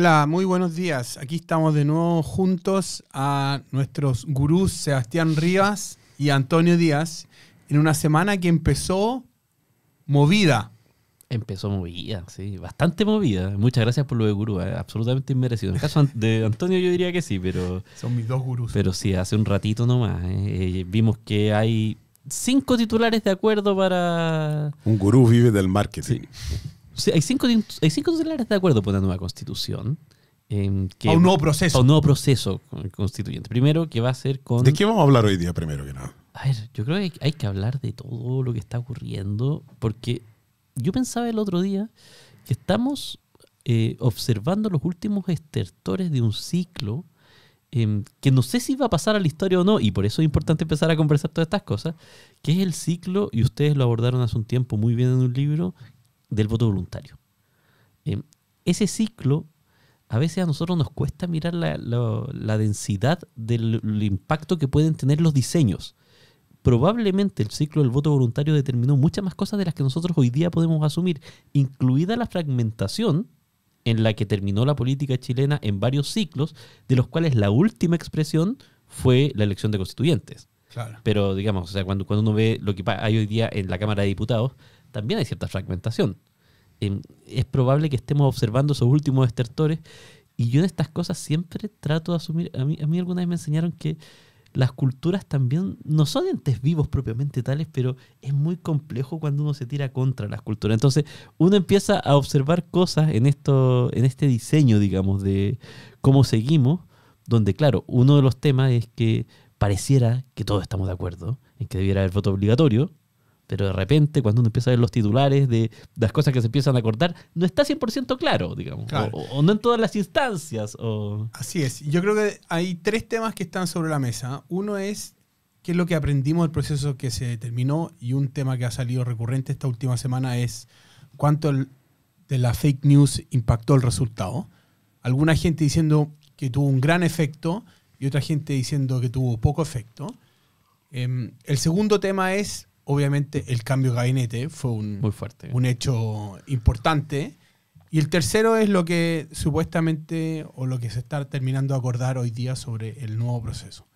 Hola, muy buenos días. Aquí estamos de nuevo juntos a nuestros gurús Sebastián Rivas y Antonio Díaz en una semana que empezó movida. Empezó movida, sí, bastante movida. Muchas gracias por lo de gurú, eh, absolutamente inmerecido. En el caso de Antonio yo diría que sí, pero... Son mis dos gurús. Pero sí, hace un ratito nomás. eh, vimos que hay cinco titulares de acuerdo para... Un gurú vive del marketing. Sí, hay, cinco, hay cinco titulares de acuerdo por una nueva constitución. eh, que- a un nuevo proceso. a un nuevo proceso constituyente. Primero, que va a ser con... ¿De qué vamos a hablar hoy día primero que nada? A ver, yo creo que hay, que hablar de todo lo que está ocurriendo, porque yo pensaba el otro día que estamos eh, observando los últimos estertores de un ciclo em, que no sé si va a pasar a la historia o no, y por eso es importante empezar a conversar todas estas cosas, que es el ciclo, y ustedes lo abordaron hace un tiempo muy bien en un libro, del voto voluntario. Em, ese ciclo a veces a nosotros nos cuesta mirar la, la- la densidad del el impacto que pueden tener los diseños. Probablemente el ciclo del voto voluntario determinó muchas más cosas de las que nosotros hoy día podemos asumir, incluida la fragmentación en la que terminó la política chilena en varios ciclos, de los cuales la última expresión fue la elección de constituyentes. Claro. Pero digamos, o sea, cuando, cuando uno ve lo que hay hoy día en la Cámara de Diputados, también hay cierta fragmentación. Em, es probable que estemos observando esos últimos estertores y yo en estas cosas siempre trato de asumir, a mí, a mí alguna vez me enseñaron que las culturas también no son entes vivos propiamente tales, pero es muy complejo cuando uno se tira contra las culturas. Entonces uno empieza a observar cosas en, esto, en este diseño, digamos, de cómo seguimos, donde claro, uno de los temas es que pareciera que todos estamos de acuerdo en que debiera haber voto obligatorio, pero de repente cuando uno empieza a ver los titulares de las cosas que se empiezan a acordar, no está 100% claro, digamos, Claro. O, o no en todas las instancias. O... Así es. Yo creo que hay tres temas que están sobre la mesa. Uno es qué es lo que aprendimos del proceso que se terminó y un tema que ha salido recurrente esta última semana es cuánto el- de la fake news impactó el resultado. Alguna gente diciendo que tuvo un gran efecto y otra gente diciendo que tuvo poco efecto. Em, el segundo tema es, obviamente, el cambio de gabinete. Fue un, Muy fuerte. un hecho importante. Y el tercero es lo que supuestamente o lo que se está terminando de acordar hoy día sobre el nuevo proceso.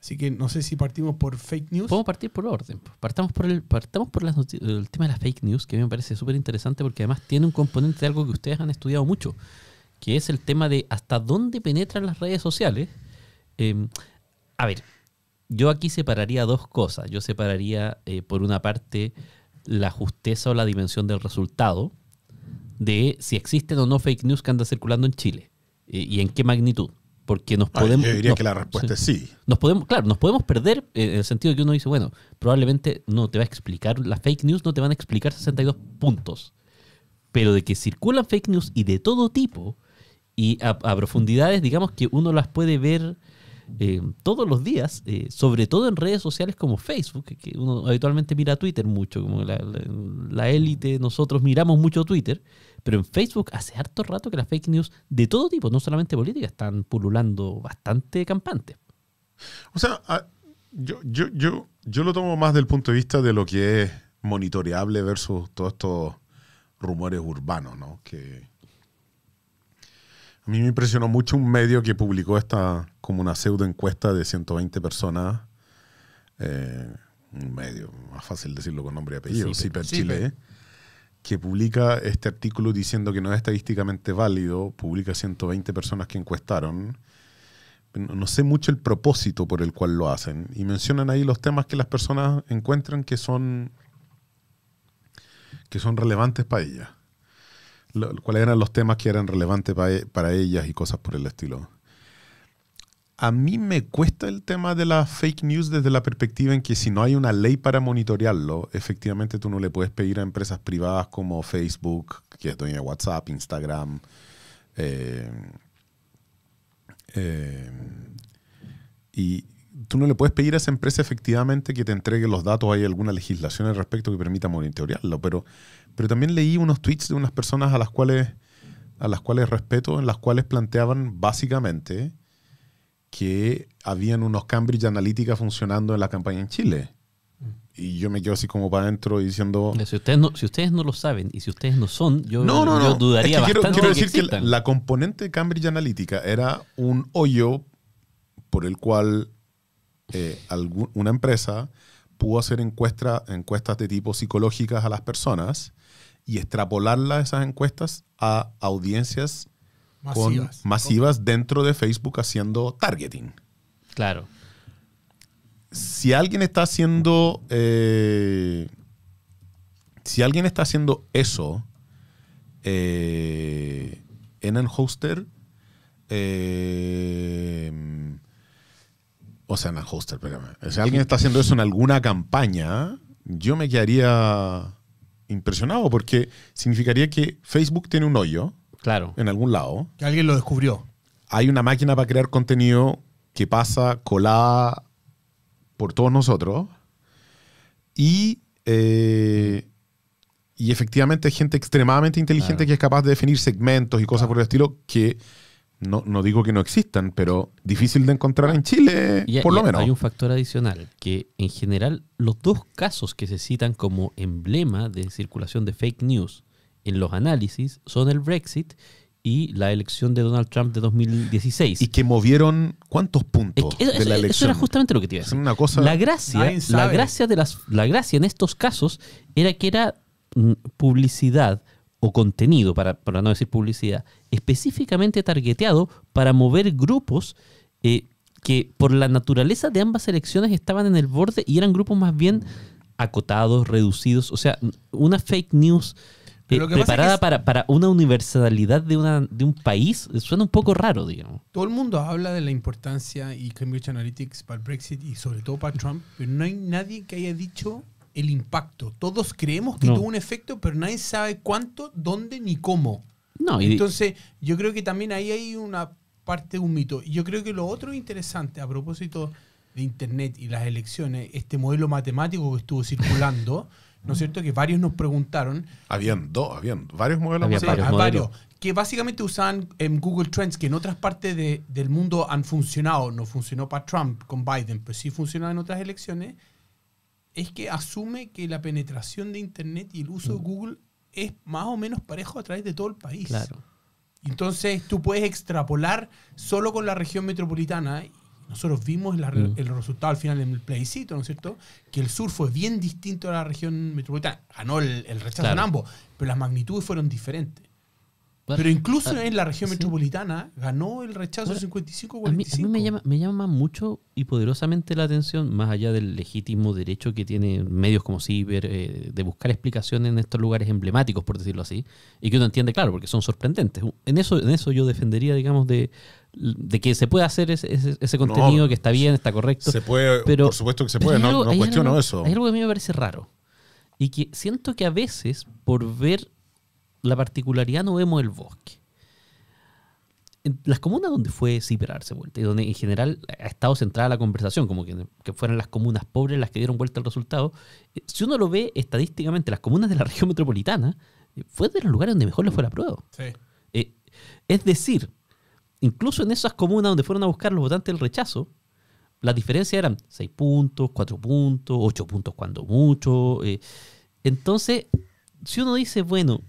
Así que no sé si partimos por fake news. Podemos partir por orden. Partamos por el, partamos por las el tema de las fake news, que a mí me parece súper interesante porque además tiene un componente de algo que ustedes han estudiado mucho, que es el tema de hasta dónde penetran las redes sociales. Eh, a ver, yo aquí separaría dos cosas. Yo separaría, eh, por una parte, la justeza o la dimensión del resultado de si existen o no fake news que andan circulando en Chile eh, y en qué magnitud. Porque nos Ah, podemos. yo diría nos- que la respuesta sí. es sí. Nos podemos, claro, nos podemos perder eh, en el sentido de que uno dice, bueno, probablemente no te va a explicar, las fake news no te van a explicar 62 puntos, pero de que circulan fake news y de todo tipo y a, a profundidades, digamos que uno las puede ver eh, todos los días, eh, sobre todo en redes sociales como Facebook, que- uno habitualmente mira Twitter mucho, como la élite, nosotros miramos mucho Twitter, pero en Facebook hace harto rato que las fake news de todo tipo, no solamente políticas, están pululando bastante campantes. O sea, ah, yo, yo, yo, yo lo tomo más del punto de vista de lo que es monitoreable versus todos estos rumores urbanos, ¿no? Que a mí me impresionó mucho un medio que publicó esta como una pseudo encuesta de 120 personas. eh, medio, más fácil decirlo con nombre y apellido, Ciper. Ciper. Chile, que publica este artículo diciendo que no es estadísticamente válido, publica 120 personas que encuestaron. No sé mucho el propósito por el cual lo hacen. Y mencionan ahí los temas que las personas encuentran que son, que son relevantes para ellas. Lo- ¿Cuáles eran los temas que eran relevantes e, para ellas y cosas por el estilo? A mí me cuesta el tema de las fake news desde la perspectiva en que si no hay una ley para monitorearlo, efectivamente tú no le puedes pedir a empresas privadas como Facebook, que es dueña WhatsApp, Instagram, eh, eh, y tú no le puedes pedir a esa empresa efectivamente que te entregue los datos. Hay alguna legislación al respecto que permita monitorearlo. Pero, pero también leí unos tweets de unas personas a las cuales, a las cuales respeto, en las cuales planteaban básicamente que habían unos Cambridge Analytica funcionando en la campaña en Chile. y yo me quedo así como para adentro diciendo... Si ustedes, no, si ustedes no lo saben y si ustedes no son, yo, No, no, yo dudaría Es que quiero, bastante quiero decir que la componente de Cambridge Analytica era un hoyo por el cual eh, algún- una empresa pudo hacer encuestra- encuestas de tipo psicológicas a las personas y extrapolarlas esas encuestas a audiencias con- Masivas. masivas dentro de Facebook haciendo targeting. Claro. si alguien está haciendo eh, si alguien está haciendo eso eh, en el hoster eh, o sea en el hoster espérame. si alguien está haciendo eso en alguna campaña yo me quedaría impresionado porque significaría que Facebook tiene un hoyo Claro. en algún lado Que alguien lo descubrió. hay una máquina para crear contenido que pasa colada por todos nosotros y, eh, y efectivamente hay gente extremadamente inteligente Claro. que es capaz de definir segmentos y cosas por el estilo que no, no digo que no existan, pero difícil de encontrar en Chile, Y- por y lo menos. Hay un factor adicional, que en general los dos casos que se citan como emblema de circulación de fake news en los análisis son el Brexit y la elección de Donald Trump de 2016. Y que movieron cuántos Es puntos que eso, de la eso elección. era justamente lo que te iba a Es decir. una cosa. La gracia, la gracia de las, la gracia en estos casos era que era mm, publicidad o contenido, para, para no decir publicidad, específicamente targeteado para mover grupos eh, que por la naturaleza de ambas elecciones estaban en el borde y eran grupos más bien acotados, reducidos. O sea, una fake news Pero preparada es que para, para una universalidad de, una, de un país suena un poco raro, digamos. Todo el mundo habla de la importancia y Cambridge Analytics para el Brexit y sobre todo para Trump, pero no hay nadie que haya dicho el impacto. Todos creemos que No. tuvo un efecto, pero nadie sabe cuánto, dónde ni cómo. No, y, Entonces, yo creo que también ahí hay una parte de un mito. Yo creo que lo otro interesante a propósito de Internet y las elecciones, este modelo matemático que estuvo circulando, ¿no es cierto? Que varios nos preguntaron, Habían dos, habían varios modelos. Había Sí, varios a modelos. varios, que básicamente usaban en Google Trends, que en otras partes de- del mundo han funcionado, no funcionó para Trump con Biden, pero sí funcionó en otras elecciones, es que asume que la penetración de Internet y el uso de Google es más o menos parejo a través de todo el país. Mm. claro. Entonces tú puedes extrapolar solo con la región metropolitana. Nosotros vimos la- Mm. el resultado al final en el plebiscito, ¿no es cierto? Que el sur fue bien distinto a la región metropolitana. Ganó el, el rechazo en ambos, pero las magnitudes fueron diferentes. Bueno, Pero incluso ah, en la región sí. metropolitana ganó el rechazo Bueno, 55-45. A mí, a mí me, llama, me llama mucho y poderosamente la atención, más allá del legítimo derecho que tienen medios como Ciber, eh, de buscar explicaciones en estos lugares emblemáticos, por decirlo así, y que uno entiende, claro, porque son sorprendentes. En eso, en eso yo defendería, digamos, de, de que se puede hacer ese, ese- ese contenido, que está bien, está correcto. Se puede, Pero- por supuesto que se puede, no, algo- no hay cuestiono algo- eso. Hay algo que a mí me parece raro. Y que siento que a veces, por ver la particularidad, no vemos el bosque. En las comunas donde fue Ciper a darse vuelta y donde en general ha estado centrada la conversación, como que, que fueran las comunas pobres las que dieron vuelta al resultado, eh, si uno lo ve estadísticamente, las comunas de la región metropolitana eh, fue de los lugares donde mejor le fue la prueba. Sí. Eh, es decir, incluso en esas comunas donde fueron a buscar los votantes del rechazo, las diferencias eran 6 puntos, 4 puntos, 8 puntos cuando mucho. eh. Entonces, si uno dice, bueno,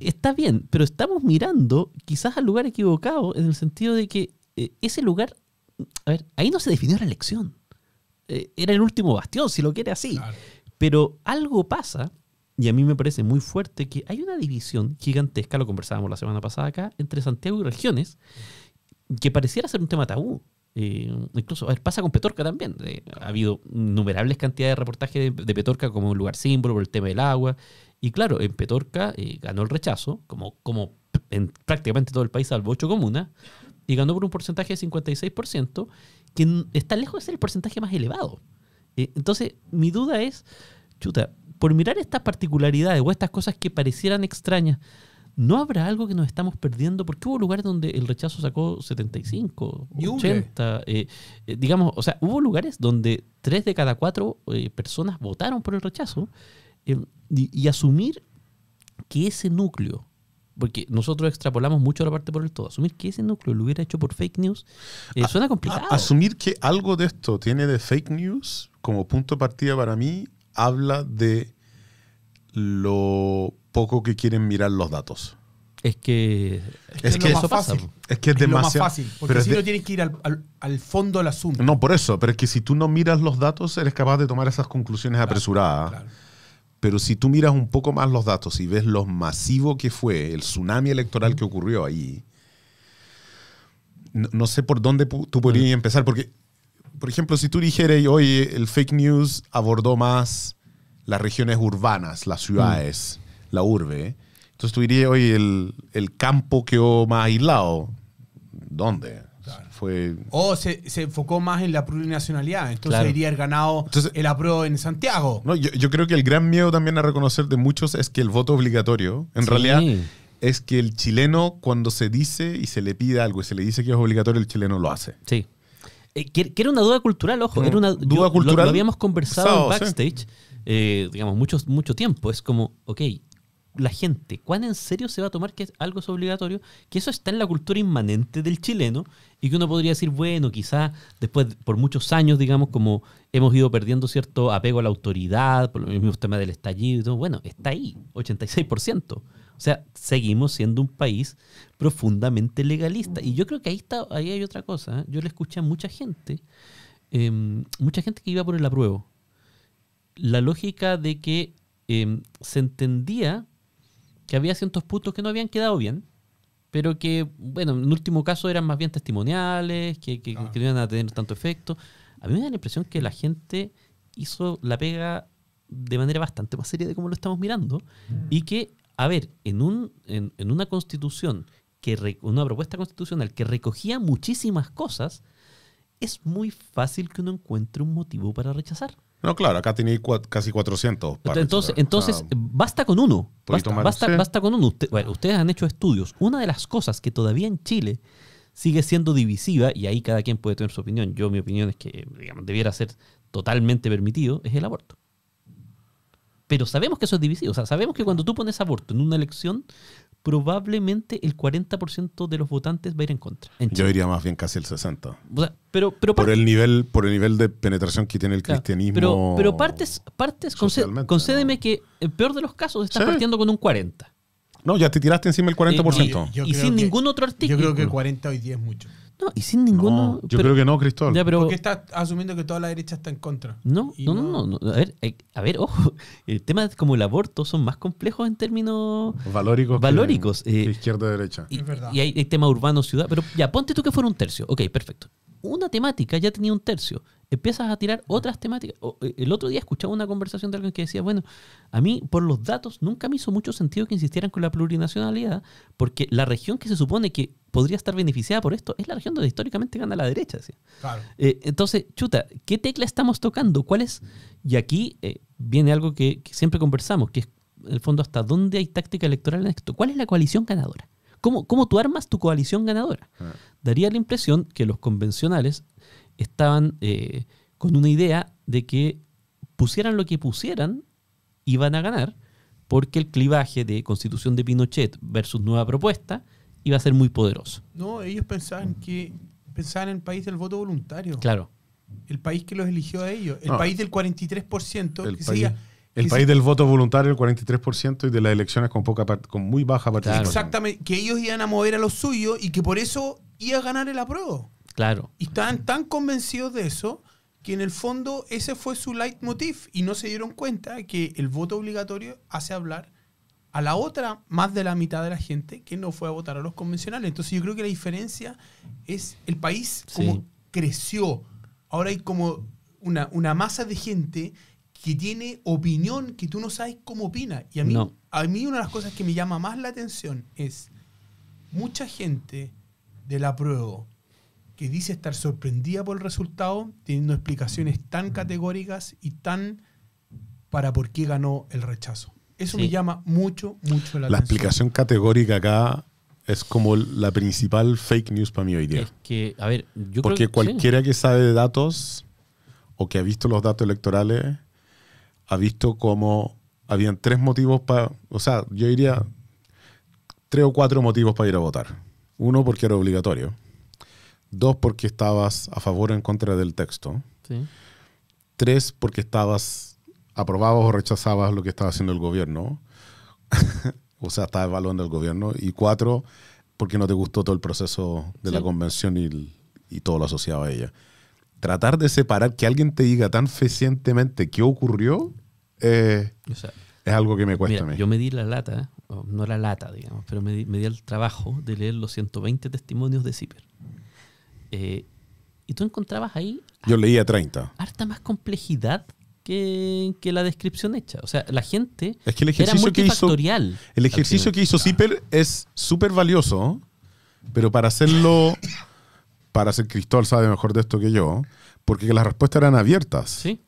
está bien, pero estamos mirando quizás al lugar equivocado en el sentido de que eh, ese lugar, a ver, ahí no se definió la elección. Eh, era el último bastión, si lo quiere así. Claro. Pero algo pasa, y a mí me parece muy fuerte, que hay una división gigantesca, lo conversábamos la semana pasada acá, entre Santiago y regiones, que pareciera ser un tema tabú. Eh, incluso, a ver, pasa con Petorca también. Eh, ha habido innumerables cantidades de reportajes de, de Petorca como un lugar símbolo por el tema del agua. Y claro, en Petorca eh, ganó el rechazo, como, como en prácticamente todo el país, salvo ocho comunas, y ganó por un porcentaje de 56%, que está lejos de ser el porcentaje más elevado. Eh, entonces, mi duda es, chuta, por mirar estas particularidades o estas cosas que parecieran extrañas, ¿no habrá algo que nos estamos perdiendo? Porque hubo lugares donde el rechazo sacó 75, Ni un 80, eh, eh, digamos, o sea, hubo lugares donde tres de cada cuatro eh, personas votaron por el rechazo eh, y, y asumir que ese núcleo porque nosotros extrapolamos mucho la parte por el todo. Asumir que ese núcleo lo hubiera hecho por fake news eh, A- suena a- complicado. asumir que algo de esto tiene de fake news como punto de partida para mí habla de lo poco que quieren mirar los datos. es que. Es es que lo más pasa, fácil. Es que es, Es lo más demasiado. fácil. Porque pero es si de- no tienes que ir al, al- al fondo del asunto. No, por eso, pero es que si tú no miras los datos, eres capaz de tomar esas conclusiones apresuradas. Claro. Pero si tú miras un poco más los datos y ves lo masivo que fue el tsunami electoral que ocurrió ahí, no, no sé por dónde tú podrías empezar. Porque, por ejemplo, si tú dijeras, oye, el fake news abordó más las regiones urbanas, las ciudades, la urbe, entonces tú dirías, oye, el, el campo quedó más aislado. ¿Dónde? Fue O se, se enfocó más en la plurinacionalidad. Entonces Claro. debería haber ganado Entonces- el apruebo en Santiago. No, yo, yo creo que el gran miedo también a reconocer de muchos es que el voto obligatorio, en Sí. realidad, es que el chileno, cuando se dice y se le pide algo y se le dice que es obligatorio, el chileno lo hace. Sí. Eh, que, que era una duda cultural, ojo. Era una duda yo- cultural Lo, habíamos conversado en backstage, eh, digamos, mucho, mucho tiempo. Es como, ok, la gente, ¿cuán en serio se va a tomar que algo es obligatorio? Que eso está en la cultura inmanente del chileno y que uno podría decir, bueno, quizá después, por muchos años, digamos, como hemos ido perdiendo cierto apego a la autoridad, por los mismos temas del estallido y todo, bueno, está ahí, 86%. O sea, seguimos siendo un país profundamente legalista. Y yo creo que ahí, está, ahí hay otra cosa. ¿eh? Yo le escuché a mucha gente, eh, mucha gente que iba por el apruebo. La lógica de que eh, se entendía que había ciertos puntos que no habían quedado bien, pero que, bueno, en último caso eran más bien testimoniales, que, que, no iban a tener tanto efecto. A mí me da la impresión que la gente hizo la pega de manera bastante más seria de como lo estamos mirando y que, a ver, en, un, en, en una constitución, que una propuesta constitucional que recogía muchísimas cosas, es muy fácil que uno encuentre un motivo para rechazar. No, claro, acá tenéis cua- casi 400. para Entonces, entonces O sea, basta con uno. Basta, basta, sí. basta con uno. Usted- bueno, ustedes han hecho estudios. Una de las cosas que todavía en Chile sigue siendo divisiva, y ahí cada quien puede tener su opinión. Yo, mi opinión es que digamos, debiera ser totalmente permitido, es el aborto. Pero sabemos que eso es divisivo. O sea, sabemos que cuando tú pones aborto en una elección, probablemente el 40% de los votantes va a ir en contra. en yo diría más bien casi el 60. O sea, pero, pero Por el nivel, por el nivel de penetración que tiene el Claro, cristianismo. Pero, pero partes, partes concédeme ¿no? que en peor de los casos estás Sí. partiendo con un 40. No, ya te tiraste encima el 40%. Yo y sin que- ningún otro artículo. Yo creo que 40 hoy día es mucho. No, y sin ninguno. No, yo creo que no, Cristóbal. Ya, pero. Porque estás asumiendo que toda la derecha está en contra. No, Y no, no, no, no. A ver, eh, a ver, ojo. El tema como el aborto son más complejos en términos. Valóricos. Valóricos, que eh, izquierda-derecha. Y, Es verdad. y hay, hay tema urbano-ciudad. Pero ya, ponte tú que fuera un tercio. Ok, perfecto. Una temática ya tenía un tercio. Empiezas a tirar otras temáticas. Eh, El otro día escuchaba una conversación de alguien que decía, bueno, a mí por los datos nunca me hizo mucho sentido que insistieran con la plurinacionalidad, porque la región que se supone que podría estar beneficiada por esto es la región donde históricamente gana la derecha. Claro. Eh, entonces, chuta, ¿qué tecla estamos tocando? ¿Cuál es? Y aquí eh, viene algo que, que siempre conversamos, que es, en el fondo, ¿hasta dónde hay táctica electoral en esto? ¿Cuál es la coalición ganadora? ¿Cómo, cómo tú armas tu coalición ganadora? Ah. Daría la impresión que los convencionales estaban eh, con una idea de que pusieran lo que pusieran, iban a ganar, porque el clivaje de constitución de Pinochet versus nueva propuesta iba a ser muy poderoso. No, ellos pensaban que pensaban en el país del voto voluntario. Claro. El país que los eligió a ellos. El No. país del 43% El que país, seguía- el país del voto voluntario, el 43%, y de las elecciones con, poca con muy baja participación. Exactamente, que ellos iban a mover a los suyos y que por eso iba a ganar el apruebo. Claro. Y estaban tan convencidos de eso que en el fondo ese fue su leitmotiv y no se dieron cuenta que el voto obligatorio hace hablar a la otra más de la mitad de la gente que no fue a votar a los convencionales. Entonces yo creo que la diferencia es el país como Sí. creció. Ahora hay como una, una masa de gente que tiene opinión que tú no sabes cómo opina. Y a mí, No. a mí una de las cosas que me llama más la atención es mucha gente de la prueba que dice estar sorprendida por el resultado, teniendo explicaciones tan categóricas y tan para por qué ganó el rechazo. Eso Sí. me llama mucho, mucho la, La atención. explicación categórica acá es como la principal fake news para mí hoy día. Es que, a ver, yo Porque creo que sí. cualquiera que sabe de datos o que ha visto los datos electorales ha visto como habían tres motivos para, o sea, yo diría, tres o cuatro motivos para ir a votar. Uno, porque era obligatorio. Dos, porque estabas a favor o en contra del texto. Sí. Tres, porque estabas aprobabas o rechazabas lo que estaba haciendo el gobierno. o sea, estabas evaluando el gobierno. Y cuatro, porque no te gustó todo el proceso de la Sí. convención y, y todo lo asociado a ella. Tratar de separar, que alguien te diga tan fehacientemente qué ocurrió, eh, O sea, es algo que me cuesta mira, a mí. yo me di la lata, no la lata, digamos, pero me di, me di el trabajo de leer los 120 testimonios de Zipper. Eh, y tú encontrabas ahí Yo leía 30. harta más complejidad que, que la descripción hecha. O sea, la gente Es que el era ejercicio que hizo, multifactorial. el ejercicio que hizo Zipper es súper valioso, pero para hacerlo, para hacer Cristóbal sabe mejor de esto que yo, porque las respuestas eran abiertas. Sí,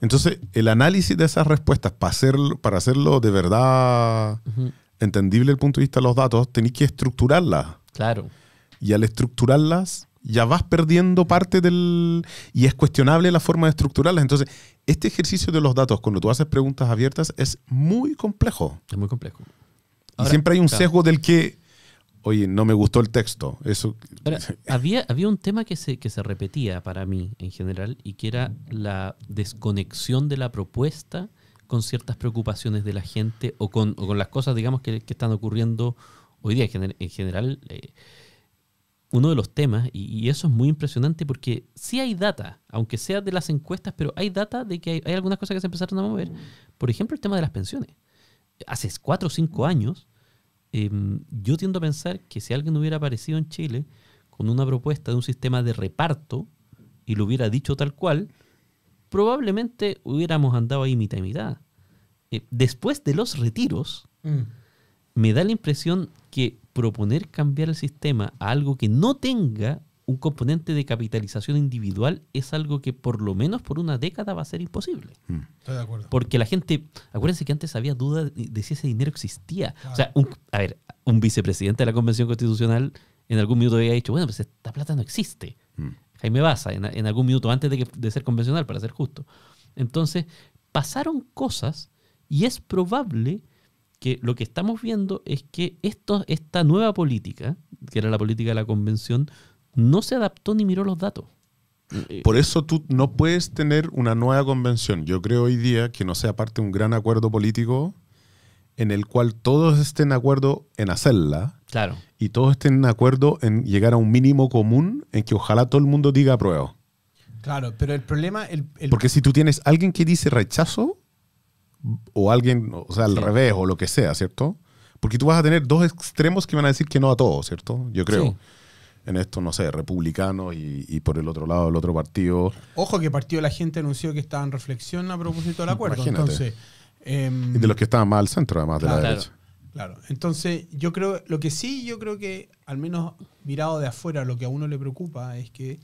Entonces, el análisis de esas respuestas, para hacerlo, para hacerlo de verdad entendible desde el punto de vista de los datos, tenéis que estructurarlas. claro. Y al estructurarlas, ya vas perdiendo parte del... Y es cuestionable la forma de estructurarlas. Entonces, este ejercicio de los datos, cuando tú haces preguntas abiertas, es muy complejo. Es muy complejo. Y siempre hay un claro. sesgo del que, oye, no me gustó el texto. Eso... Ahora, había, había un tema que se, que se repetía para mí en general y que era la desconexión de la propuesta con ciertas preocupaciones de la gente o con, o con las cosas, digamos, que, que están ocurriendo hoy día. En, gener- en general, eh, uno de los temas, y, y eso es muy impresionante porque sí hay data, aunque sea de las encuestas, pero hay data de que hay, hay algunas cosas que se empezaron a mover. Por ejemplo, el tema de las pensiones. Hace cuatro o cinco años, eh, yo tiendo a pensar que si alguien hubiera aparecido en Chile con una propuesta de un sistema de reparto y lo hubiera dicho tal cual, probablemente hubiéramos andado ahí mitad y mitad. Eh, después de los retiros, Mm. me da la impresión que proponer cambiar el sistema a algo que no tenga un componente de capitalización individual es algo que por lo menos por una década va a ser imposible. Mm. Estoy de acuerdo. Porque la gente, acuérdense que antes había duda de, de si ese dinero existía. Claro. O sea, un, a ver, un vicepresidente de la Convención Constitucional en algún minuto había dicho, bueno, pues esta plata no existe. Mm. Jaime Baza, en, en algún minuto antes de, que- de ser convencional, para ser justo. Entonces, pasaron cosas y es probable que lo que estamos viendo es que esto, esta nueva política, que era la política de la convención, no se adaptó ni miró los datos. Eh, Por eso tú no puedes tener una nueva convención. Yo creo hoy día que no sea parte de un gran acuerdo político en el cual todos estén de acuerdo en hacerla claro. y todos estén de acuerdo en llegar a un mínimo común en que ojalá todo el mundo diga apruebo. Claro, pero el problema, el, el- Porque si tú tienes alguien que dice rechazo o alguien, o sea, al Sí. revés o lo que sea, ¿cierto? Porque tú vas a tener dos extremos que van a decir que no a todo, ¿cierto? Yo creo. Sí. En esto, no sé, republicanos y, y por el otro lado el otro partido. ojo que Partido de la Gente anunció que estaba en reflexión a propósito del acuerdo. Imagínate. Entonces, em, Y de los que estaban más al centro, además de la Claro. derecha. Claro, entonces yo creo, lo que sí yo creo que, al menos mirado de afuera, lo que a uno le preocupa es que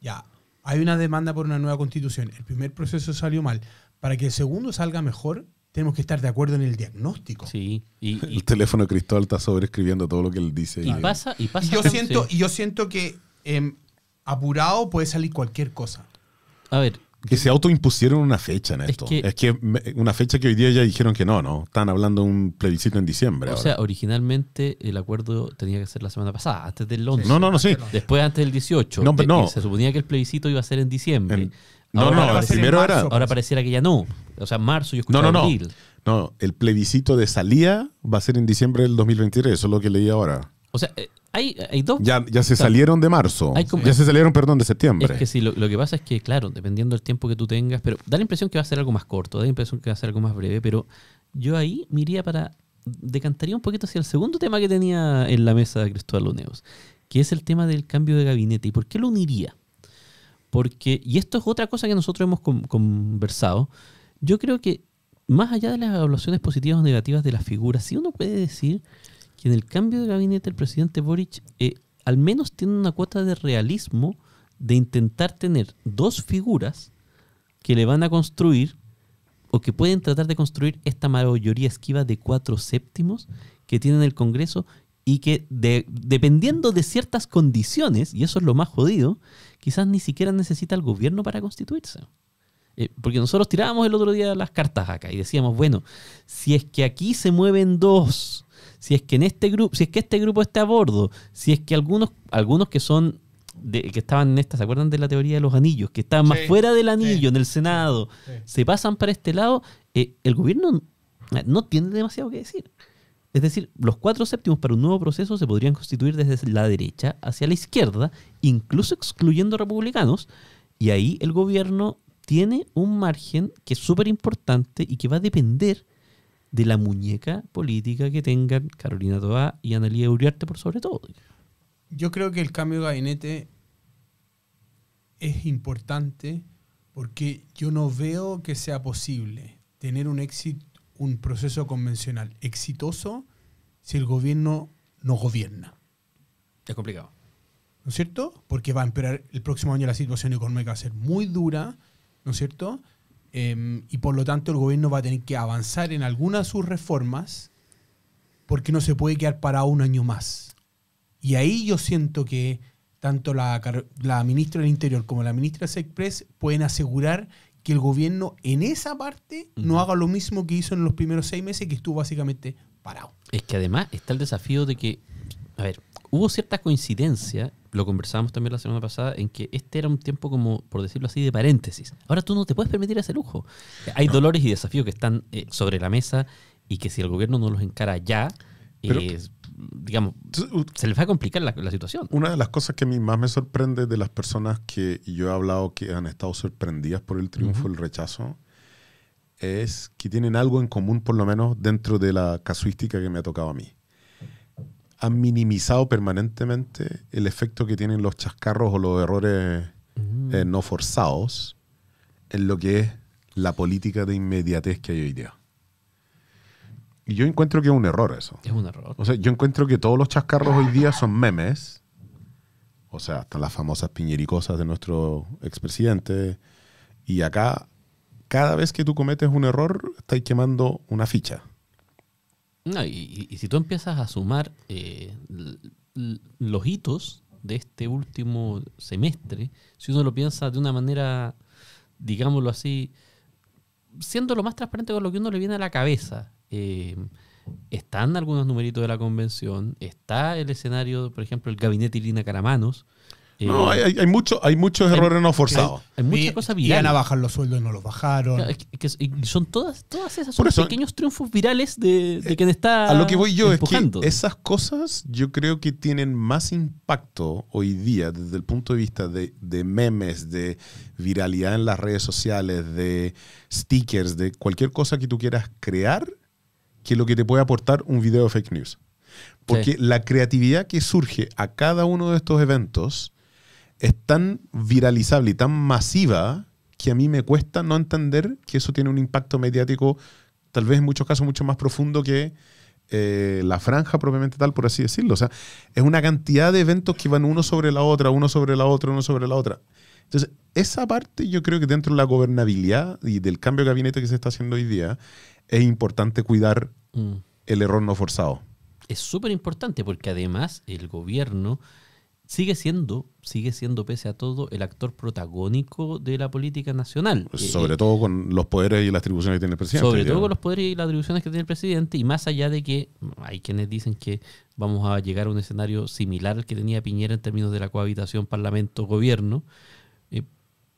ya, hay una demanda por una nueva constitución, el primer proceso salió mal, para que el segundo salga mejor, tenemos que estar de acuerdo en el diagnóstico. Sí. Y, y- El teléfono de Cristóbal está sobreescribiendo todo lo que él dice. y y- pasa, y pasa. Y yo sí. siento, y yo siento que em, apurado puede salir cualquier cosa. A ver, Que se autoimpusieron una fecha en Es esto. que- es que una fecha que hoy día ya dijeron que no, ¿no? Están hablando de un plebiscito en diciembre. o ahora. sea, originalmente el acuerdo tenía que ser la semana pasada, antes del 11. no, no, no, sí. Después antes del 18. No, pero Eh, no. Se suponía que el plebiscito iba a ser en diciembre. En- no, Ahora no, el primero marzo, era. Ahora pareciera que ya no. O sea, marzo yo No, escuchaba no, no. abril. No, el plebiscito de salida va a ser en diciembre del 2023. Eso es lo que leí ahora. O sea, eh, hay, hay dos. Ya, ya se O sea, salieron de marzo. hay como- Ya se salieron, perdón, de septiembre. Es que sí, lo, lo que pasa es que, claro, dependiendo del tiempo que tú tengas, pero da la impresión que va a ser algo más corto, da la impresión que va a ser algo más breve, pero yo ahí me iría para. decantaría un poquito hacia el segundo tema que tenía en la mesa Cristóbal Luneos, que es el tema del cambio de gabinete. ¿Y por qué lo uniría? Porque, y esto es otra cosa que nosotros hemos con- conversado, yo creo que más allá de las evaluaciones positivas o negativas de las figuras, sí uno puede decir que en el cambio de gabinete el presidente Boric eh, al menos tiene una cuota de realismo de intentar tener dos figuras que le van a construir o que pueden tratar de construir esta mayoría esquiva de cuatro séptimos que tiene en el Congreso y que de- dependiendo de ciertas condiciones, y eso es lo más jodido, quizás ni siquiera necesita el gobierno para constituirse. Eh, porque nosotros tirábamos el otro día las cartas acá y decíamos, bueno, si es que aquí se mueven dos, si es que en este grupo, si es que este grupo está a bordo, si es que algunos, algunos que son de, que estaban en esta, ¿se acuerdan de la teoría de los anillos? Que estaban más fuera del anillo, sí, en el Senado, sí. se pasan para este lado, eh, el gobierno eh, no tiene demasiado que decir. Es decir, los cuatro séptimos para un nuevo proceso se podrían constituir desde la derecha hacia la izquierda, incluso excluyendo republicanos, y ahí el gobierno tiene un margen que es súper importante y que va a depender de la muñeca política que tengan Carolina Toá y Analía Uriarte por sobre todo. Yo creo que el cambio de gabinete es importante porque yo no veo que sea posible tener un éxito, un proceso convencional exitoso si el gobierno no gobierna. Es complicado. ¿No es cierto? Porque va a empeorar el próximo año la situación económica va a ser muy dura, ¿no es cierto? Em, y por lo tanto el gobierno va a tener que avanzar en algunas de sus reformas porque no se puede quedar parado un año más. Y ahí yo siento que tanto la, la ministra del Interior como la ministra de Sexpress pueden asegurar que el gobierno en esa parte no haga lo mismo que hizo en los primeros seis meses, que estuvo básicamente parado. Es que además está el desafío de que, a ver, hubo cierta coincidencia, lo conversábamos también la semana pasada, en que este era un tiempo como, por decirlo así, de paréntesis. Ahora tú no te puedes permitir ese lujo. Hay dolores y desafíos que están eh, sobre la mesa y que si el gobierno no los encara ya, Pero- eh, digamos, se les va a complicar la, la situación. Una de las cosas que a mí más me sorprende de las personas que yo he hablado que han estado sorprendidas por el triunfo, Ujú. el rechazo, es que tienen algo en común, por lo menos dentro de la casuística que me ha tocado a mí. Han minimizado permanentemente el efecto que tienen los chascarros o los errores Mm. eh, no forzados en lo que es la política de inmediatez que hay hoy día. Y yo encuentro que es un error eso. Es un error. O sea, yo encuentro que todos los chascarros hoy día son memes. O sea, hasta las famosas piñericosas de nuestro expresidente. Y acá, cada vez que tú cometes un error, estáis quemando una ficha. No, y, y- si tú empiezas a sumar eh, los hitos de este último semestre, si uno lo piensa de una manera, digámoslo así, siendo lo más transparente con lo que uno le viene a la cabeza, eh, están algunos numeritos de la convención, está el escenario, por ejemplo, el gabinete Irina Caramanos. Eh, No, hay, hay, hay mucho- hay muchos hay- errores no forzados. hay muchas cosas Iban virales. a bajar los sueldos y no los bajaron. Claro, es que- que- y son todas, todas esas son eso- pequeños triunfos virales de, de quien está A lo que voy yo empujando. es que esas cosas yo creo que tienen más impacto hoy día desde el punto de vista de, de memes, de viralidad en las redes sociales, de stickers, de cualquier cosa que tú quieras crear, que lo que te puede aportar un video de fake news. Porque Sí. la creatividad que surge a cada uno de estos eventos es tan viralizable y tan masiva que a mí me cuesta no entender que eso tiene un impacto mediático, tal vez en muchos casos mucho más profundo que eh, la franja propiamente tal, por así decirlo. O sea, es una cantidad de eventos que van uno sobre la otra, uno sobre la otra, uno sobre la otra. Entonces, esa parte yo creo que dentro de la gobernabilidad y del cambio de gabinete que se está haciendo hoy día, es importante cuidar Mm. el error no forzado. es súper importante porque además el gobierno sigue siendo, sigue siendo pese a todo, el actor protagónico de la política nacional. Eh, Sobre todo con los poderes y las atribuciones que tiene el presidente. sobre todo con los poderes y las atribuciones que tiene el presidente, y más allá de que hay quienes dicen que vamos a llegar a un escenario similar al que tenía Piñera en términos de la cohabitación parlamento-gobierno, eh,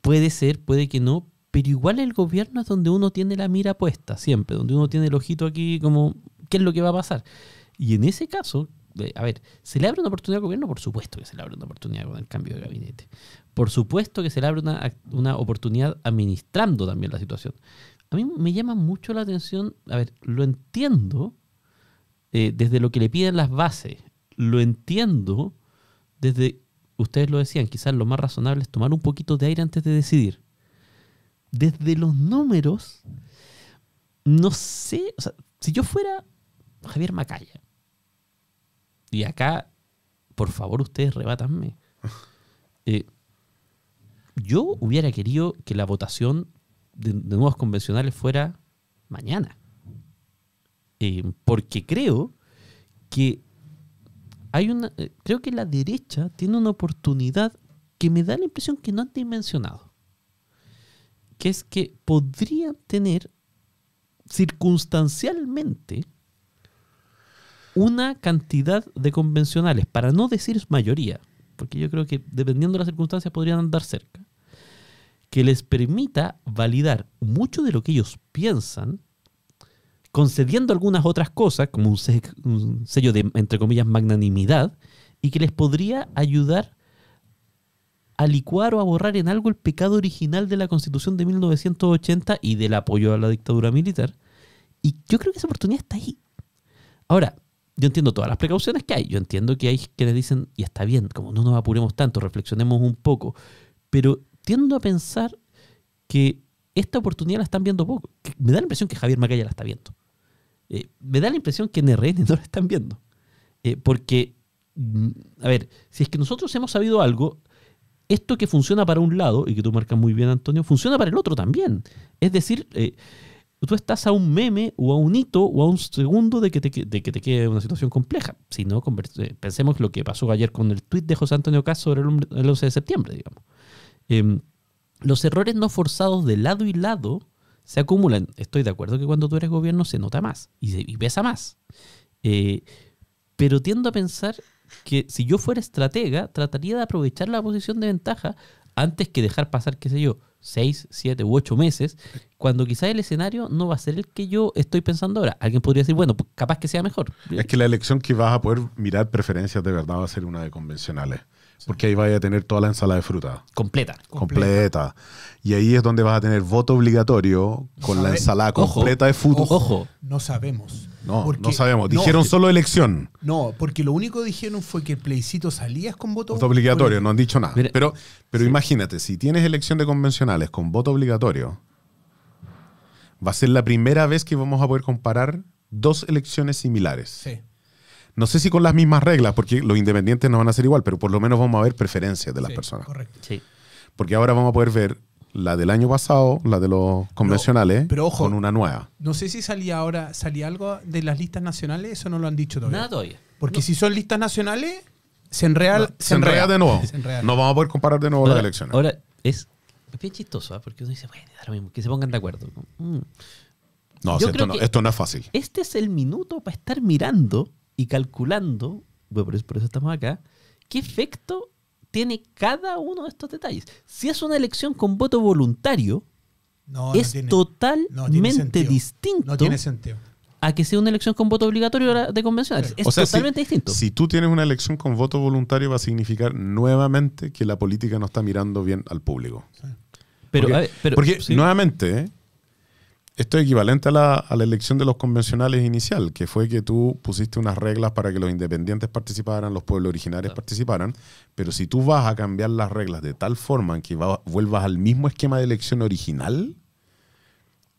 puede ser, puede que no, pero igual el gobierno es donde uno tiene la mira puesta, siempre, donde uno tiene el ojito aquí como, ¿qué es lo que va a pasar? Y en ese caso, eh, a ver, ¿se le abre una oportunidad al gobierno? Por supuesto que se le abre una oportunidad con el cambio de gabinete. Por supuesto que se le abre una, una oportunidad administrando también la situación. A mí me llama mucho la atención, a ver, lo entiendo eh, desde lo que le piden las bases, lo entiendo desde, ustedes lo decían, quizás lo más razonable es tomar un poquito de aire antes de decidir. Desde los números, no sé, o sea, si yo fuera Javier Macaya, y acá, por favor, ustedes rebátanme, eh, yo hubiera querido que la votación de, de nuevos convencionales fuera mañana. Eh, porque creo que hay una. eh, creo que la derecha tiene una oportunidad que me da la impresión que no han dimensionado. Que es que podrían tener circunstancialmente una cantidad de convencionales, para no decir mayoría, porque yo creo que dependiendo de las circunstancias podrían andar cerca, que les permita validar mucho de lo que ellos piensan, concediendo algunas otras cosas, como un, se- un sello de, entre comillas, magnanimidad, y que les podría ayudar a licuar o a borrar en algo el pecado original de la Constitución de 1980 y del apoyo a la dictadura militar. Y yo creo que esa oportunidad está ahí. Ahora, yo entiendo todas las precauciones que hay. Yo entiendo que hay quienes dicen, y está bien, como no nos apuremos tanto, reflexionemos un poco. Pero tiendo a pensar que esta oportunidad la están viendo poco. Me da la impresión que Javier Macaya la está viendo. Eh, me da la impresión que en RN no la están viendo. Eh, porque, mm, a ver, si es que nosotros hemos sabido algo, esto que funciona para un lado, y que tú marcas muy bien, Antonio, funciona para el otro también. Es decir, eh, tú estás a un meme o a un hito o a un segundo de que te, que- de que te quede una situación compleja. Si no, eh, pensemos lo que pasó ayer con el tuit de José Antonio Caz sobre el, hombre- el 11 de septiembre, digamos. Em, los errores no forzados de lado y lado se acumulan. Estoy de acuerdo que cuando tú eres gobierno se nota más y pesa más. Eh, pero tiendo a pensar que si yo fuera estratega, trataría de aprovechar la posición de ventaja antes que dejar pasar, qué sé yo, seis, siete u ocho meses, cuando quizás el escenario no va a ser el que yo estoy pensando ahora. Alguien podría decir, bueno, pues capaz que sea mejor. Es que la elección que vas a poder mirar preferencias de verdad va a ser una de convencionales. Porque ahí vas a tener toda la ensalada de fruta Completa. completa. Y ahí es donde vas a tener voto obligatorio con la ensalada Ojo, completa de fruta. Ojo, No sabemos. No, Porque- no sabemos. no, Dijeron solo elección. No, porque lo único que dijeron fue que el plebiscito salías con voto, Voto obligatorio, no han dicho nada. Mira, pero pero imagínate, si tienes elección de convencionales con voto obligatorio, va a ser la primera vez que vamos a poder comparar dos elecciones similares. Sí. No sé si con las mismas reglas, porque los independientes no van a ser igual, pero por lo menos vamos a ver preferencias de las sí, personas. Correcto. sí. Porque ahora vamos a poder ver la del año pasado, la de los convencionales, pero ojo. con una nueva. No sé si salía ahora, salía algo de las listas nacionales, eso no lo han dicho todavía. Nada todavía. Porque si son listas nacionales, se enrea, No, se enreda de nuevo. Se. No vamos a poder comparar de nuevo Ahora, las elecciones. ahora, es, es bien chistoso, ¿ah? porque uno dice, bueno, da lo mismo, que se pongan de acuerdo. Mm. no, yo si esto no, que- esto no es fácil. Este es el minuto para estar mirando y calculando, bueno, por eso, por eso estamos acá, qué efecto tiene cada uno de estos detalles. Si es una elección con voto voluntario, No, no es tiene- totalmente no distinto No tiene sentido. a que sea una elección con voto obligatorio de convencionales. Es O sea, totalmente si, distinto. Si tú tienes una elección con voto voluntario, va a significar nuevamente que la política no está mirando bien al público. pero, porque a ver, pero- porque sí. nuevamente, ¿eh? Esto es equivalente a la, a la elección de los convencionales inicial, que fue que tú pusiste unas reglas para que los independientes participaran, los pueblos originarios Claro. participaran, pero si tú vas a cambiar las reglas de tal forma en que va- vuelvas al mismo esquema de elección original,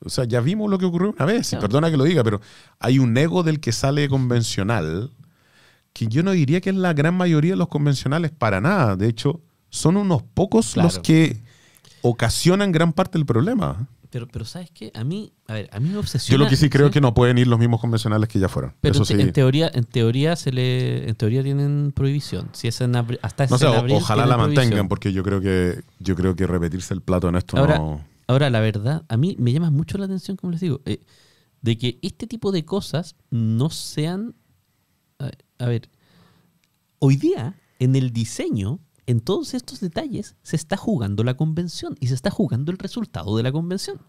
o sea, ya vimos lo que ocurrió una vez, y perdona que lo diga, pero hay un ego del que sale convencional que yo no diría que es la gran mayoría de los convencionales para nada. De hecho, son unos pocos los que ocasionan gran parte del problema. Pero, pero ¿sabes qué? A mí, a ver, a mí me Yo obsesiona... lo que sí creo es que no pueden ir los mismos convencionales que ya fueron. Pero Eso en, te- sí. en teoría, en teoría se le, en teoría tienen prohibición. Si es en abri- hasta No sé, en o- abril ojalá la prohibición. mantengan, porque yo creo que yo creo que repetirse el plato en esto Ahora, no. ahora, la verdad, a mí me llama mucho la atención, como les digo, eh, de que este tipo de cosas no sean. A, a ver, hoy día, en el diseño, en todos estos detalles, se está jugando la convención y se está jugando el resultado de la convención.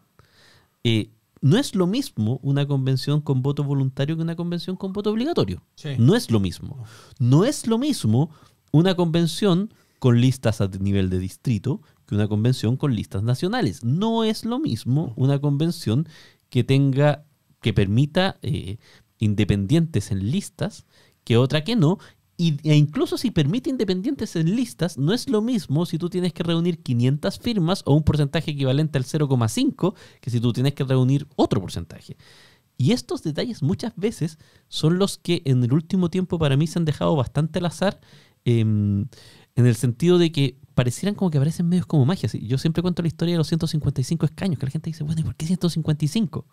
Eh, no es lo mismo una convención con voto voluntario que una convención con voto obligatorio. Sí. No es lo mismo. No es lo mismo una convención con listas a nivel de distrito que una convención con listas nacionales. No es lo mismo una convención que tenga, que permita eh, independientes en listas que otra que no. Y, e incluso si permite independientes en listas, no es lo mismo si tú tienes que reunir 500 firmas o un porcentaje equivalente al 0,5 que si tú tienes que reunir otro porcentaje. Y estos detalles muchas veces son los que en el último tiempo para mí se han dejado bastante al azar, em, en el sentido de que parecieran como que aparecen medios como magia. Yo siempre cuento la historia de los 155 escaños, que la gente dice, bueno, ¿y por qué 155?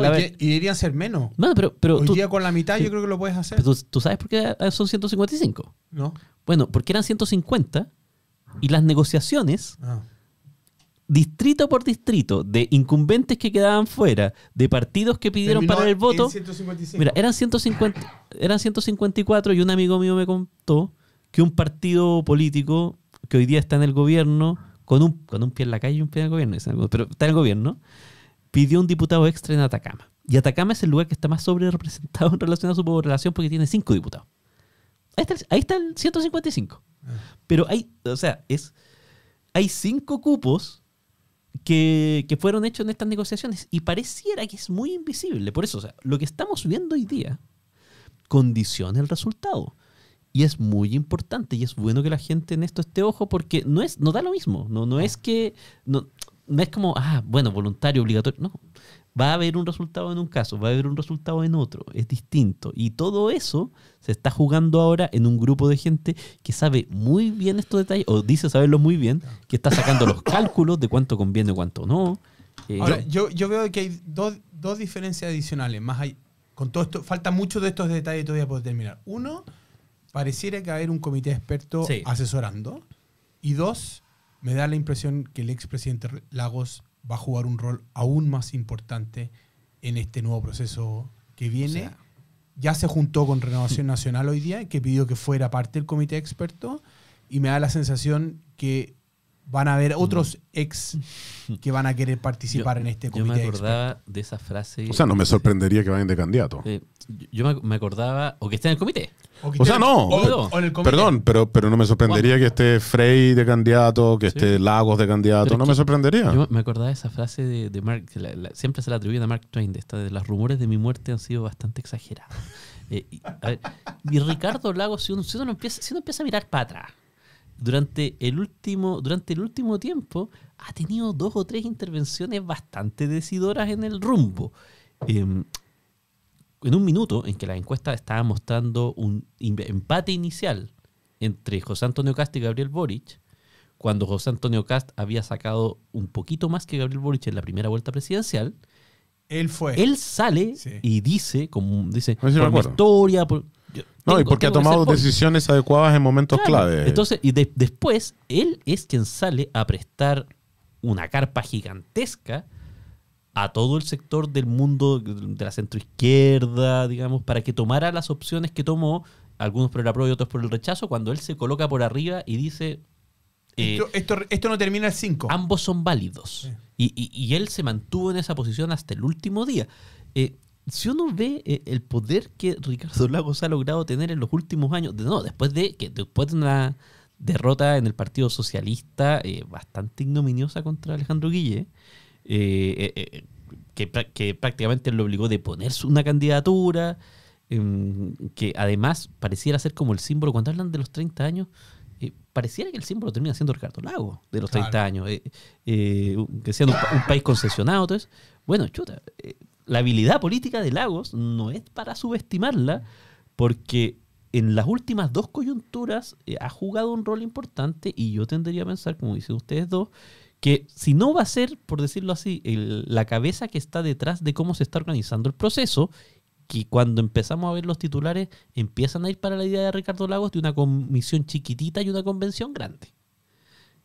A y, ver, que- y deberían ser menos. bueno, pero, pero, Hoy tú, día con la mitad yo creo que lo puedes hacer. pero tú- tú sabes por qué son 155. ¿No? Bueno, porque eran 150 y las negociaciones Ah. distrito por distrito, de incumbentes que quedaban fuera, de partidos que pidieron Terminó para el voto. 155. Mira, eran 150, eran 154 y un amigo mío me contó que un partido político que hoy día está en el gobierno, con un, con un pie en la calle y un pie en el gobierno, pero está en el gobierno, pidió un diputado extra en Atacama. Y Atacama es el lugar que está más sobre representado en relación a su población porque tiene cinco diputados. Ahí está el, ahí está el 155. Pero hay, o sea, es, hay cinco cupos que, que fueron hechos en estas negociaciones y pareciera que es muy invisible. Por eso, o sea, lo que estamos viendo hoy día condiciona el resultado. Y es muy importante y es bueno que la gente en esto esté ojo porque no es no da lo mismo. No, no es que no, no es como, ah, bueno, voluntario, obligatorio. No. Va a haber un resultado en un caso, va a haber un resultado en otro. Es distinto. Y todo eso se está jugando ahora en un grupo de gente que sabe muy bien estos detalles, o dice saberlo muy bien, que está sacando los cálculos de cuánto conviene y cuánto no. Eh, Ahora, yo, yo veo que hay dos, dos diferencias adicionales. Más hay, con todo esto, falta mucho de estos detalles todavía por terminar. Uno, pareciera que va a haber un comité de expertos Sí. asesorando. Y dos, me da la impresión que el expresidente Lagos va a jugar un rol aún más importante en este nuevo proceso que viene. O sea- ya se juntó con Renovación Nacional hoy día, que pidió que fuera parte del comité de expertos. Y me da la sensación que van a haber otros ex que van a querer participar en este yo comité me de expertos. acordaba de esa frase. O sea, no me sorprendería que vayan de candidato. eh, yo me, me acordaba, o que esté en el comité. O sea, no. O, o en el comité. Perdón, pero, pero no me sorprendería que esté Frey de candidato, que Sí. esté Lagos de candidato. Pero no me sorprendería. Yo me acordaba de esa frase de, de Mark, que la- la- siempre se la atribuyen a Mark Twain, de esta de los rumores de mi muerte han sido bastante exagerados. Eh, y, a ver, y Ricardo Lagos, si uno, si uno empieza, si uno empieza a mirar para atrás, durante el último, durante el último tiempo ha tenido dos o tres intervenciones bastante decidoras en el rumbo. Em, en un minuto en que la encuesta estaba mostrando un empate inicial entre José Antonio Cast y Gabriel Boric, cuando José Antonio Cast había sacado un poquito más que Gabriel Boric en la primera vuelta presidencial, Él fue. él sale Sí. y dice, como dice, por mi historia, por- yo no, y porque ha tomado Boric". decisiones adecuadas en momentos Claro. clave. Entonces, y de- después, él es quien sale a prestar una carpa gigantesca a todo el sector del mundo de la centroizquierda, digamos, para que tomara las opciones que tomó, algunos por el apruebo y otros por el rechazo, cuando él se coloca por arriba y dice, eh, esto, esto, esto no termina el 5. ambos son válidos. Sí. Y, y- y él se mantuvo en esa posición hasta el último día. Eh, si uno ve eh, el poder que Ricardo Lagos ha logrado tener en los últimos años, no, después de que después de una derrota en el Partido Socialista eh, bastante ignominiosa contra Alejandro Guille, eh, eh, eh, que, prá- que prácticamente lo obligó de ponerse una candidatura, em, que además pareciera ser como el símbolo, cuando hablan de los 30 años, pareciera que el símbolo termina siendo Ricardo Lago de los 30 Claro. años, eh, eh, que siendo un, un país concesionado, eso. Bueno, chuta, la habilidad política de Lagos no es para subestimarla, porque en las últimas dos coyunturas eh, ha jugado un rol importante y yo tendría a pensar, como dicen ustedes dos, que si no va a ser, por decirlo así, el- la cabeza que está detrás de cómo se está organizando el proceso, que cuando empezamos a ver los titulares empiezan a ir para la idea de Ricardo Lagos de una comisión chiquitita y una convención grande.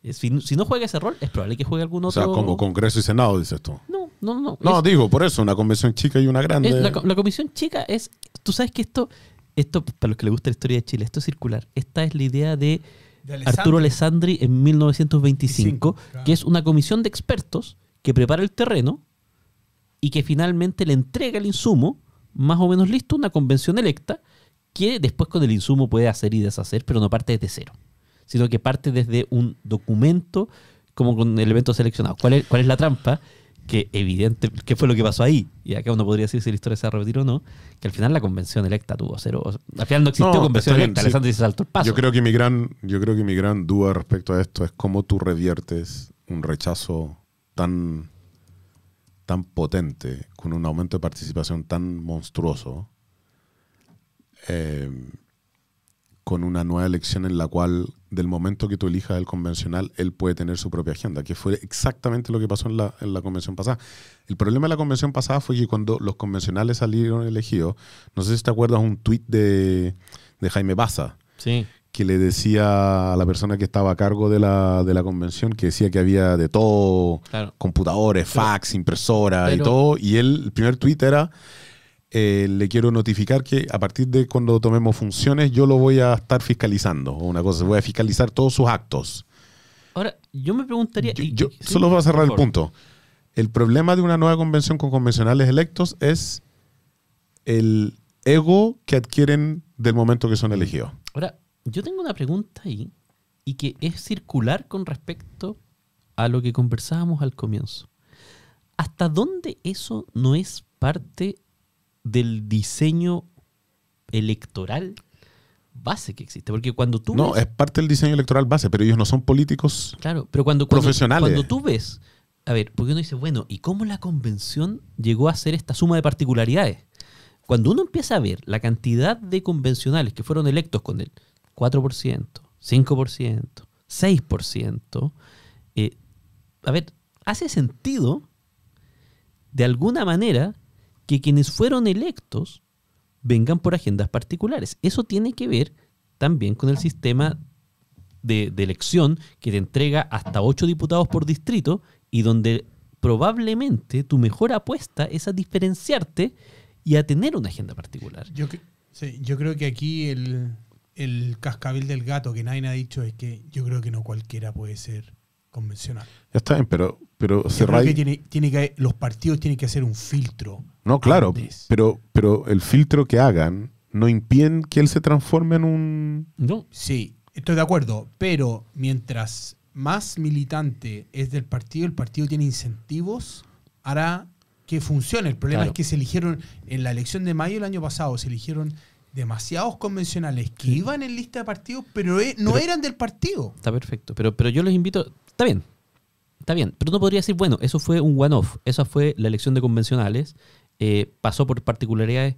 Eh, Si, si no juega ese rol, es probable que juegue algún o otro. sea, como Congreso y Senado, dices tú. No, no, no. No, es- digo, por eso, una convención chica y una grande. es la, co- la comisión chica es. Tú sabes que esto, esto, para los que les gusta la historia de Chile, esto es circular. Esta es la idea de De Alessandri. Arturo Alessandri en 1925, claro. que es una comisión de expertos que prepara el terreno y que finalmente le entrega el insumo, más o menos listo, una convención electa, que después con el insumo puede hacer y deshacer, pero no parte desde cero, sino que parte desde un documento como con elementos seleccionados. ¿Cuál es, cuál es la trampa? Que evidente, ¿qué fue lo que pasó ahí? Y acá uno podría decir si la historia se va a repetir o no, que al final la convención electa tuvo cero. o sea, al final no existió No, convención bien, electa, sí. Alessandri se saltó el paso. Yo creo que mi gran, yo creo que mi gran duda respecto a esto es cómo tú reviertes un rechazo tan, tan potente, con un aumento de participación tan monstruoso, eh, con una nueva elección en la cual, del momento que tú elijas el convencional, él puede tener su propia agenda, que fue exactamente lo que pasó en la, en la convención pasada. El problema de la convención pasada fue que cuando los convencionales salieron elegidos, no sé si te acuerdas un tuit de, de Jaime Baza, Sí. que le decía a la persona que estaba a cargo de la, de la convención que decía que había de todo, Claro. computadores, fax, impresora y pero- todo. Y él, el primer tweet era, eh, le quiero notificar que a partir de cuando tomemos funciones yo lo voy a estar fiscalizando. Una cosa, voy a fiscalizar todos sus actos. Ahora, yo me preguntaría. Yo, y- yo- y- sí, solo voy a cerrar el punto. El problema de una nueva convención con convencionales electos es el ego que adquieren del momento que son elegidos. Ahora, yo tengo una pregunta ahí y que es circular con respecto a lo que conversábamos al comienzo. ¿Hasta dónde eso no es parte del diseño electoral base que existe? Porque cuando tú No, ves- es parte del diseño electoral base, pero ellos no son políticos. Claro, pero cuando, cuando, Profesionales. cuando tú ves, a ver, porque uno dice, bueno, ¿y cómo la convención llegó a ser esta suma de particularidades? Cuando uno empieza a ver la cantidad de convencionales que fueron electos con el 4%, 5%, 6%, eh, a ver, hace sentido, de alguna manera, que quienes fueron electos vengan por agendas particulares. Eso tiene que ver también con el sistema de, de elección que te entrega hasta ocho diputados por distrito y donde probablemente tu mejor apuesta es a diferenciarte y a tener una agenda particular. Yo, sí, yo creo que aquí el, el cascabel del gato que nadie ha dicho es que yo creo que no cualquiera puede ser convencional. Ya está bien, pero, pero Yo creo cerráis- que tiene, tiene que los partidos tienen que hacer un filtro. No, claro, antes. pero, pero el filtro que hagan no impiden que él se transforme en un... No, Sí, estoy de acuerdo, pero mientras más militante es del partido, el partido tiene incentivos, hará que funcione. El problema Claro. es que se eligieron, en la elección de mayo del año pasado, se eligieron demasiados convencionales que iban en lista de partidos, pero eh, no Pero- eran del partido. está perfecto. Pero, pero yo los invito, está bien, está bien. Pero uno podría decir, bueno, eso fue un one-off, esa fue la elección de convencionales, eh, pasó por particularidades.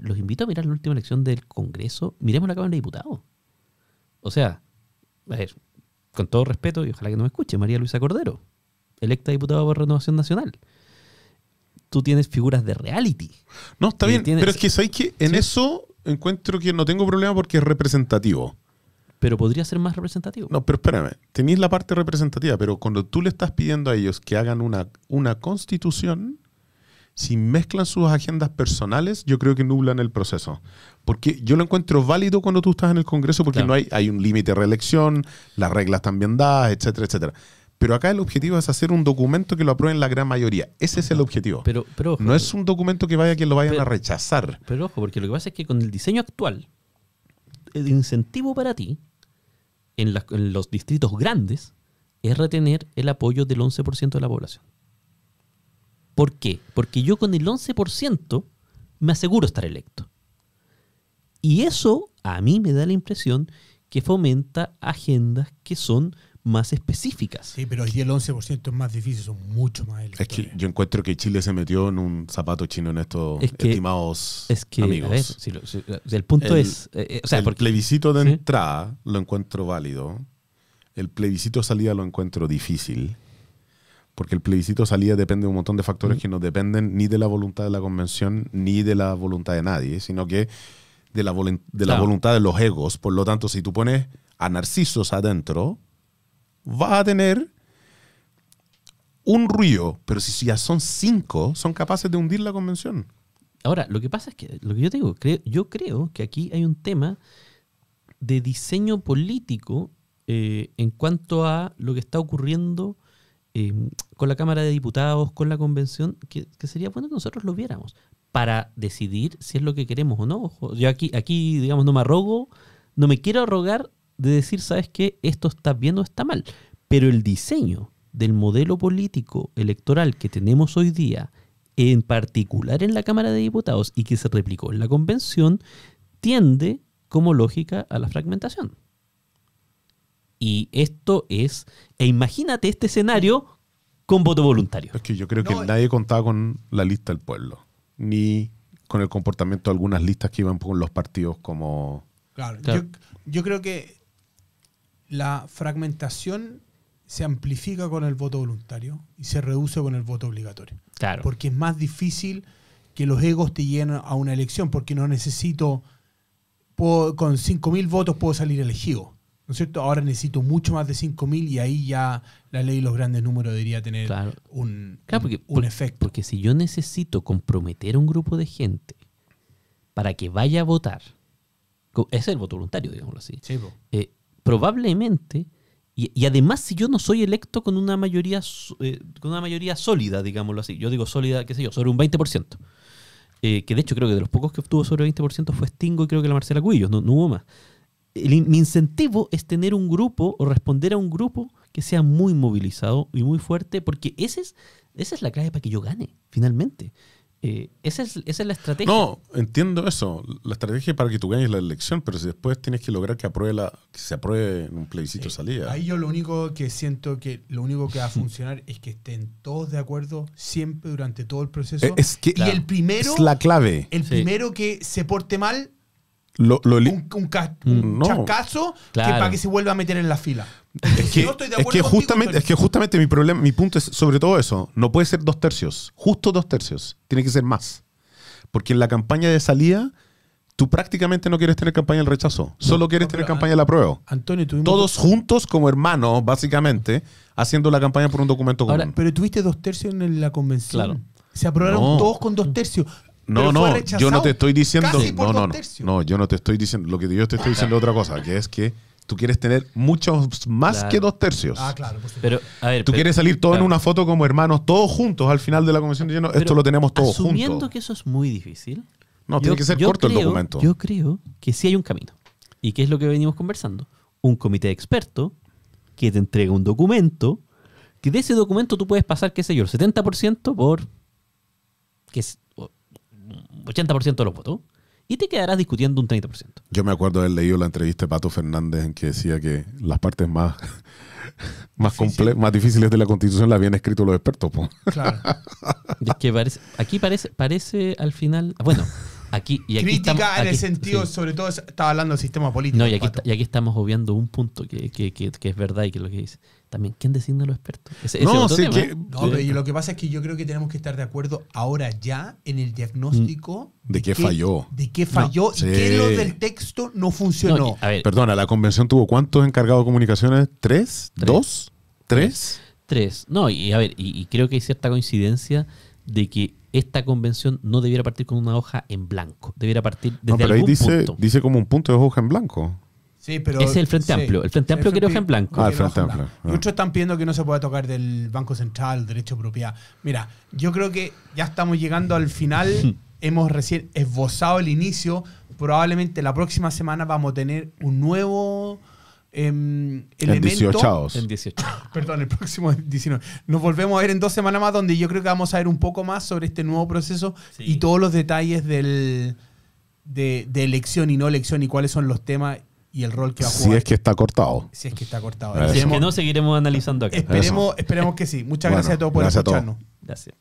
Los invito a mirar la última elección del Congreso, miremos la Cámara de Diputados. O sea, a ver, con todo respeto, y ojalá que no me escuche, María Luisa Cordero, electa diputada por Renovación Nacional. Tú tienes figuras de reality. No, está bien, pero es que sabéis que en Sí. eso encuentro que no tengo problema porque es representativo. pero podría ser más representativo. No, pero espérame, tenéis la parte representativa, pero cuando tú le estás pidiendo a ellos que hagan una, una constitución, si mezclan sus agendas personales, yo creo que nublan el proceso. Porque yo lo encuentro válido cuando tú estás en el Congreso porque Claro. no hay, hay un límite de reelección, las reglas están bien dadas, etcétera, etcétera. Pero acá el objetivo es hacer un documento que lo aprueben la gran mayoría. Ese es el objetivo. Pero, pero, ojo, no es un documento que vaya que lo vayan Pero- a rechazar. pero ojo, porque lo que pasa es que con el diseño actual, el incentivo para ti en los distritos grandes es retener el apoyo del 11% de la población. ¿Por qué? Porque yo con el 11% me aseguro estar electo. Y eso a mí me da la impresión que fomenta agendas que son más específicas. Sí, pero hoy el 11% es más difícil, son mucho más Es electores. que yo encuentro que Chile se metió en un zapato chino en estos Es que- estimados Es que, amigos. a ver, si lo- si- si el punto El- es... eh, eh, o sea, el porque, plebiscito de Sí. entrada lo encuentro válido. El plebiscito de salida lo encuentro difícil. Porque el plebiscito salida depende de un montón de factores Mm. que no dependen ni de la voluntad de la convención ni de la voluntad de nadie, sino que de la, de la Claro. voluntad de los egos. Por lo tanto, si tú pones a narcisos adentro, vas a tener un ruido. Pero si ya son cinco, son capaces de hundir la convención. Ahora, lo que pasa es que, lo que yo te digo, creo- yo creo que aquí hay un tema de diseño político eh, en cuanto a lo que está ocurriendo eh, con la Cámara de Diputados, con la convención, que, sería bueno que nosotros lo viéramos para decidir si es lo que queremos o no. Yo aquí, aquí, digamos, no me arrogo, no me quiero arrogar de decir, ¿sabes qué? Esto está bien o está mal. Pero el diseño del modelo político electoral que tenemos hoy día, en particular en la Cámara de Diputados y que se replicó en la convención, tiende como lógica a la fragmentación. Y esto es, e imagínate este escenario con voto voluntario. Es que yo creo No, que eh. nadie contaba con la lista del pueblo, ni con el comportamiento de algunas listas que iban con los partidos como... Claro, Claro. Yo, yo creo que la fragmentación se amplifica con el voto voluntario y se reduce con el voto obligatorio. Claro. Porque es más difícil que los egos te llenen a una elección, porque no necesito puedo- con 5.000 votos puedo salir elegido. ¿No es cierto? Ahora necesito mucho más de 5.000 y ahí ya la ley y los grandes números debería tener Claro. un, Claro, porque, un por- efecto. porque si yo necesito comprometer a un grupo de gente para que vaya a votar, es el voto voluntario, digámoslo así, Sí, eh, probablemente, y, y además si yo no soy electo con una mayoría eh, con una mayoría sólida, digámoslo así, yo digo sólida, qué sé yo, sobre un 20%, eh, que de hecho creo que de los pocos que obtuvo sobre 20% fue Stingo y creo que la Marcela Cuillos, no, no hubo más. El mi incentivo es tener un grupo o responder a un grupo que sea muy movilizado y muy fuerte, porque ese es, esa es la clave para que yo gane, finalmente. Eh, esa, es, esa es la estrategia. No, entiendo eso. La estrategia es para que tú ganes la elección, pero si después tienes que lograr que, apruebe la, que se apruebe en un plebiscito de salida. Ahí yo lo único que siento que lo único que va a funcionar es que estén todos de acuerdo siempre durante todo el proceso. Eh, es que y el primero, es la clave. el Sí. primero que se porte mal, Lo, lo li- un, un ca- un No. chascazo que para que se vuelva a meter en la fila. Es Si que, no estoy de es acuerdo que contigo, justamente, es que justamente mi problema, mi punto es sobre todo eso. No puede ser dos tercios, justo dos tercios. Tiene que ser más. Porque en la campaña de salida, tú prácticamente no quieres tener campaña del rechazo. Solo quieres no, tener campaña del apruebo. Antonio, tuvimos Todos juntos como hermanos, básicamente, haciendo la campaña por un documento Ahora, común. Pero tuviste dos tercios en la convención. Claro. Se aprobaron No. todos con dos tercios. No, pero no, yo no te estoy diciendo. casi por No, no, no. No, yo no te estoy diciendo. Lo que yo te estoy diciendo es otra cosa, que es que tú quieres tener muchos más Claro. que dos tercios. Ah, claro. por. Pero, a ver, Tú pero- quieres salir todos claro. en una foto como hermanos, todos juntos al final de la convención de lleno. Esto Pero lo tenemos todos asumiendo juntos. que eso es muy difícil. No, tiene que ser corto el documento. Yo creo que sí hay un camino. ¿Y qué es lo que venimos conversando? Un comité de expertos que te entrega un documento, que de ese documento tú puedes pasar, qué sé yo, el 70% por que es, 80% de los votos, y te quedarás discutiendo un 30%. Yo me acuerdo de haber leído la entrevista de Pato Fernández en que decía que las partes más, más, comple- más difíciles de la constitución las habían escrito los expertos. po. Claro. Es que parece, aquí parece, parece al final, bueno, aquí y aquí Crítica estamos- en el sentido, sí. sobre todo, estaba hablando del sistema político. No, y aquí, Pato. está- y aquí estamos obviando un punto que, que- que- que es verdad y que es lo que dice. También, ¿quién designa a los expertos? Ese- ese No, es otro sí, que- ¿eh? No, pero y lo que pasa es que yo creo que tenemos que estar de acuerdo ahora ya en el diagnóstico Mm. De qué falló. De qué falló y sí. qué lo del texto no funcionó. No, a ver, Perdona, ¿la convención tuvo cuántos encargados de comunicaciones? ¿Tres? Tres. ¿Dos? ¿Tres? tres. No, y a ver, y, y creo que hay cierta coincidencia de que esta convención no debiera partir con una hoja en blanco. Debiera partir desde No, pero ahí algún dice, punto. dice como un punto de hoja en blanco. Sí, pero, Ese es el Frente Amplio. El Frente Amplio quiere hoja en blanco. Ah, el Frente Amplio. Ah. otros están pidiendo que no se pueda tocar del Banco Central, derecho de propiedad. Mira, yo creo que ya estamos llegando al final. Hemos recién esbozado el inicio. Probablemente la próxima semana vamos a tener un nuevo Em, en 18. En 18. Perdón, el próximo 19. Nos volvemos a ver en dos semanas más, donde yo creo que vamos a ver un poco más sobre este nuevo proceso y todos los detalles del, de, elección y no elección y cuáles son los temas y el rol que va a jugar. Si es que está cortado. Si es que está cortado. Si es que no, seguiremos analizando acá. Esperemos, que sí. Muchas gracias a todos por escucharnos. Gracias.